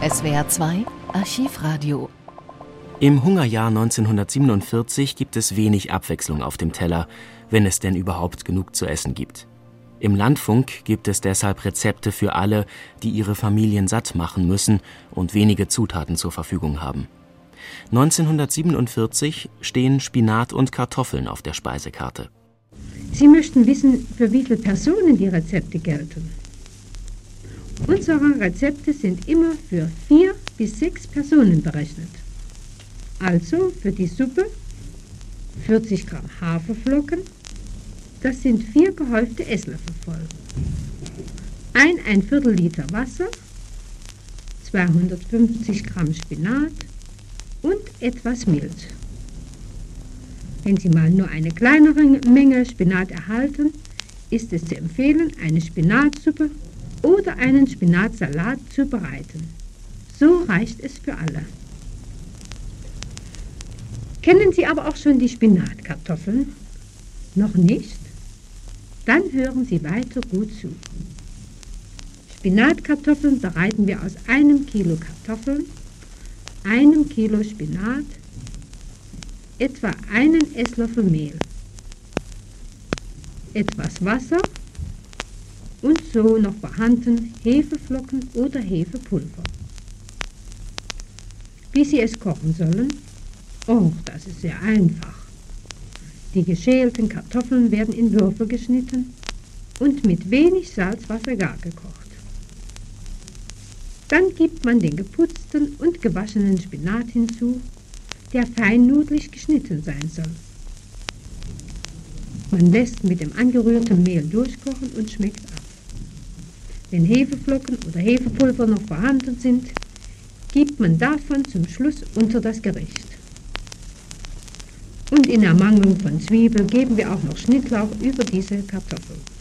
SWR 2 Archivradio. Im Hungerjahr 1947 gibt es wenig Abwechslung auf dem Teller, wenn es denn überhaupt genug zu essen gibt. Im Landfunk gibt es deshalb Rezepte für alle, die ihre Familien satt machen müssen und wenige Zutaten zur Verfügung haben. 1947 stehen Spinat und Kartoffeln auf der Speisekarte. Sie möchten wissen, für wie viele Personen die Rezepte gelten. Unsere Rezepte sind immer für vier bis sechs Personen berechnet. Also für die Suppe 40 Gramm Haferflocken, das sind vier gehäufte Esslöffel voll. Ein ein Viertel Liter Wasser, 250 Gramm Spinat und etwas Milch. Wenn Sie mal nur eine kleinere Menge Spinat erhalten, ist es zu empfehlen, eine Spinatsuppe oder einen Spinatsalat zu bereiten. So reicht es für alle. Kennen Sie aber auch schon die Spinatkartoffeln? Noch nicht? Dann hören Sie weiter gut zu. Spinatkartoffeln bereiten wir aus einem Kilo Kartoffeln, einem Kilo Spinat, etwa einen Esslöffel Mehl, etwas Wasser so noch vorhanden Hefeflocken oder Hefepulver. Wie Sie es kochen sollen? Oh, das ist sehr einfach. Die geschälten Kartoffeln werden in Würfel geschnitten und mit wenig Salzwasser gar gekocht. Dann gibt man den geputzten und gewaschenen Spinat hinzu, der feinnudelig geschnitten sein soll. Man lässt mit dem angerührten Mehl durchkochen und schmeckt ab. Wenn Hefeflocken oder Hefepulver noch vorhanden sind, gibt man davon zum Schluss unter das Gericht. Und in Ermangelung von Zwiebel geben wir auch noch Schnittlauch über diese Kartoffeln.